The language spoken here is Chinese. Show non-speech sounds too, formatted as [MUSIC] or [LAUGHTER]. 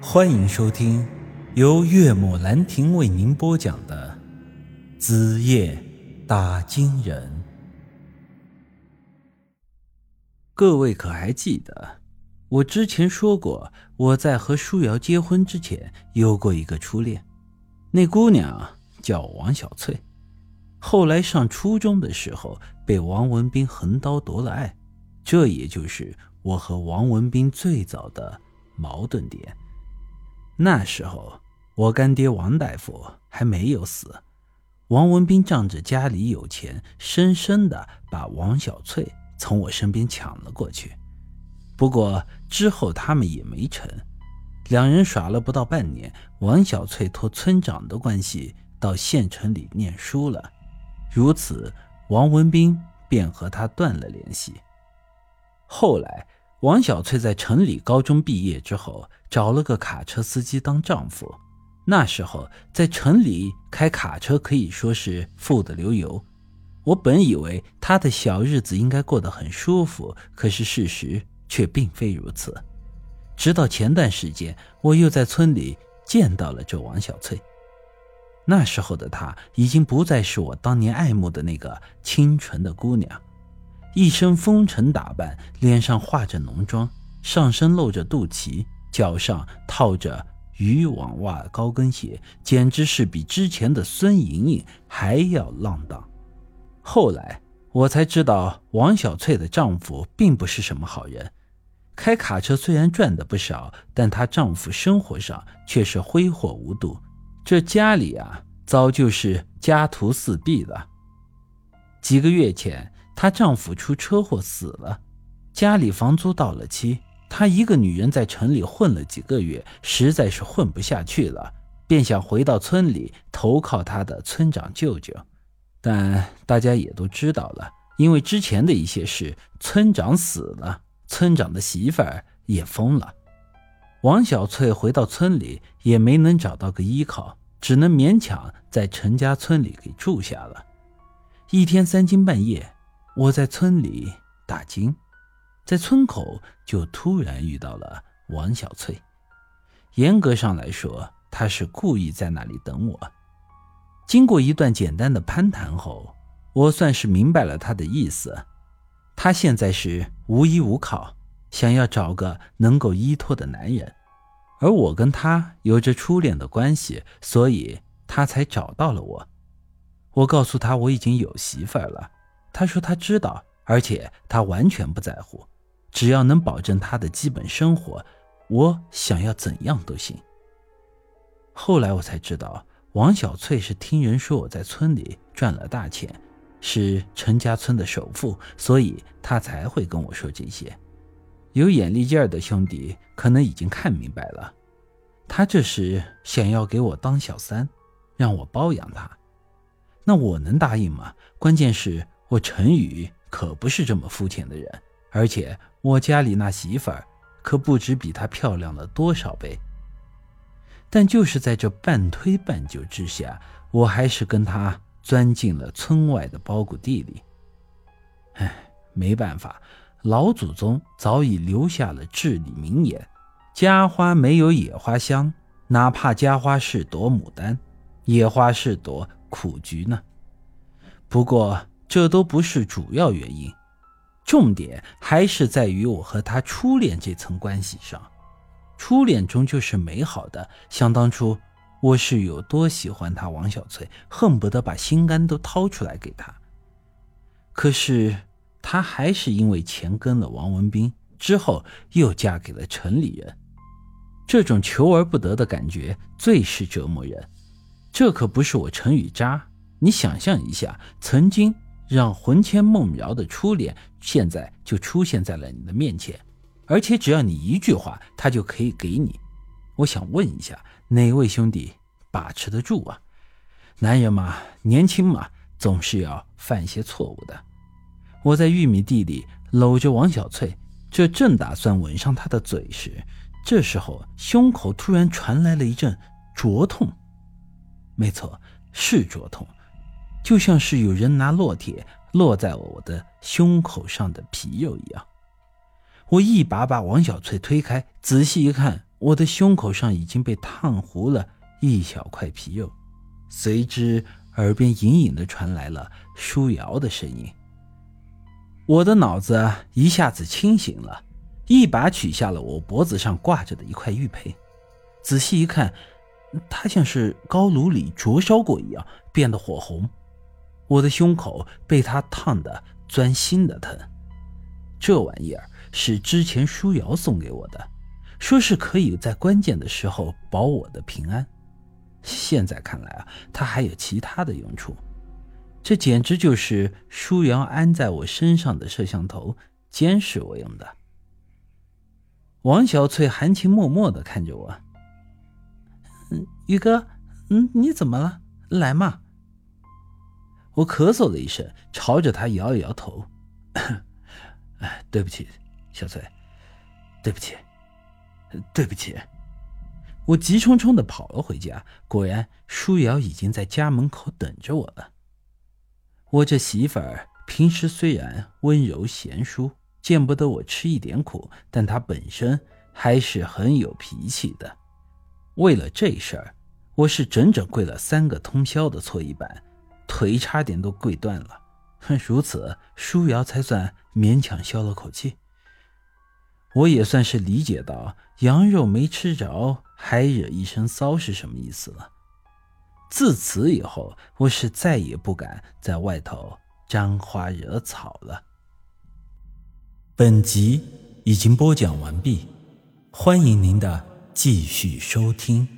欢迎收听由岳母兰亭为您播讲的《子夜打金人》。各位可还记得，我之前说过，我在和舒瑶结婚之前有过一个初恋，那姑娘叫王小翠。后来上初中的时候，被王文斌横刀夺了爱，这也就是我和王文斌最早的矛盾点。那时候，我干爹王大夫还没有死，王文斌仗着家里有钱，深深的把王小翠从我身边抢了过去。不过之后他们也没成，两人耍了不到半年，王小翠托村长的关系到县城里念书了，如此王文斌便和他断了联系。后来。王小翠在城里高中毕业之后，找了个卡车司机当丈夫。那时候在城里开卡车可以说是富得流油。我本以为她的小日子应该过得很舒服，可是事实却并非如此。直到前段时间，我又在村里见到了这王小翠。那时候的她已经不再是我当年爱慕的那个清纯的姑娘。一身风尘打扮，脸上画着浓妆，上身露着肚脐，脚上套着渔网袜高跟鞋，简直是比之前的孙莹莹还要浪荡。后来我才知道，王小翠的丈夫并不是什么好人。开卡车虽然赚的不少，但她丈夫生活上却是挥霍无度，这家里啊，早就是家徒四壁了。几个月前。她丈夫出车祸死了，家里房租到了期，她一个女人在城里混了几个月，实在是混不下去了，便想回到村里投靠她的村长舅舅。但大家也都知道了，因为之前的一些事，村长死了，村长的媳妇儿也疯了。王小翠回到村里也没能找到个依靠，只能勉强在陈家村里给住下了。一天三更半夜。我在村里打更，在村口就突然遇到了王小翠。严格上来说，她是故意在那里等我。经过一段简单的攀谈后，我算是明白了她的意思。她现在是无依无靠，想要找个能够依托的男人，而我跟她有着初恋的关系，所以她才找到了我。我告诉她我已经有媳妇儿了。他说他知道，而且他完全不在乎，只要能保证他的基本生活，我想要怎样都行。后来我才知道，王小翠是听人说我在村里赚了大钱，是陈家村的首富，所以他才会跟我说这些。有眼力劲儿的兄弟可能已经看明白了，他这是想要给我当小三，让我包养他。那我能答应吗？关键是。我陈宇可不是这么肤浅的人，而且我家里那媳妇儿可不止比她漂亮了多少倍。但就是在这半推半就之下，我还是跟她钻进了村外的包谷地里。唉，没办法，老祖宗早已留下了至理名言：家花没有野花香，哪怕家花是朵牡丹，野花是朵苦菊呢。不过。这都不是主要原因，重点还是在于我和他初恋这层关系上。初恋终究是美好的，想当初我是有多喜欢他王小翠，恨不得把心肝都掏出来给他。可是他还是因为钱跟了王文斌，之后又嫁给了城里人，这种求而不得的感觉最是折磨人。这可不是我陈宇渣，你想象一下，曾经。让魂牵梦绕的初恋，现在就出现在了你的面前，而且只要你一句话，他就可以给你。我想问一下，哪位兄弟把持得住啊？男人嘛，年轻嘛，总是要犯些错误的。我在玉米地里搂着王小翠，这正打算吻上她的嘴时，这时候胸口突然传来了一阵灼痛。没错，是灼痛。就像是有人拿烙铁落在我的胸口上的皮肉一样，我一把把王小翠推开，仔细一看，我的胸口上已经被烫糊了一小块皮肉，随之耳边隐隐的传来了舒瑶的声音。我的脑子一下子清醒了，一把取下了我脖子上挂着的一块玉佩，仔细一看，它像是高炉里灼烧过一样，变得火红。我的胸口被他烫得钻心的疼。这玩意儿是之前舒瑶送给我的，说是可以在关键的时候保我的平安。现在看来啊，它还有其他的用处。这简直就是舒瑶安在我身上的摄像头，监视我用的。王小翠含情脉脉的看着我：“，宇哥，嗯，你怎么了？来嘛。”我咳嗽了一声，朝着他摇了摇头：“ [COUGHS] 哎，对不起，小翠，对不起，对不起。”我急冲冲的跑了回家，果然舒瑶已经在家门口等着我了。我这媳妇儿平时虽然温柔贤淑，见不得我吃一点苦，但她本身还是很有脾气的。为了这事儿，我是整整跪了三个通宵的搓衣板，腿差点都跪断了。[LAUGHS] 如此，舒瑶才算勉强消了口气。我也算是理解到羊肉没吃着，还惹一身骚是什么意思了。自此以后，我是再也不敢在外头沾花惹草了。本集已经播讲完毕，欢迎您的继续收听。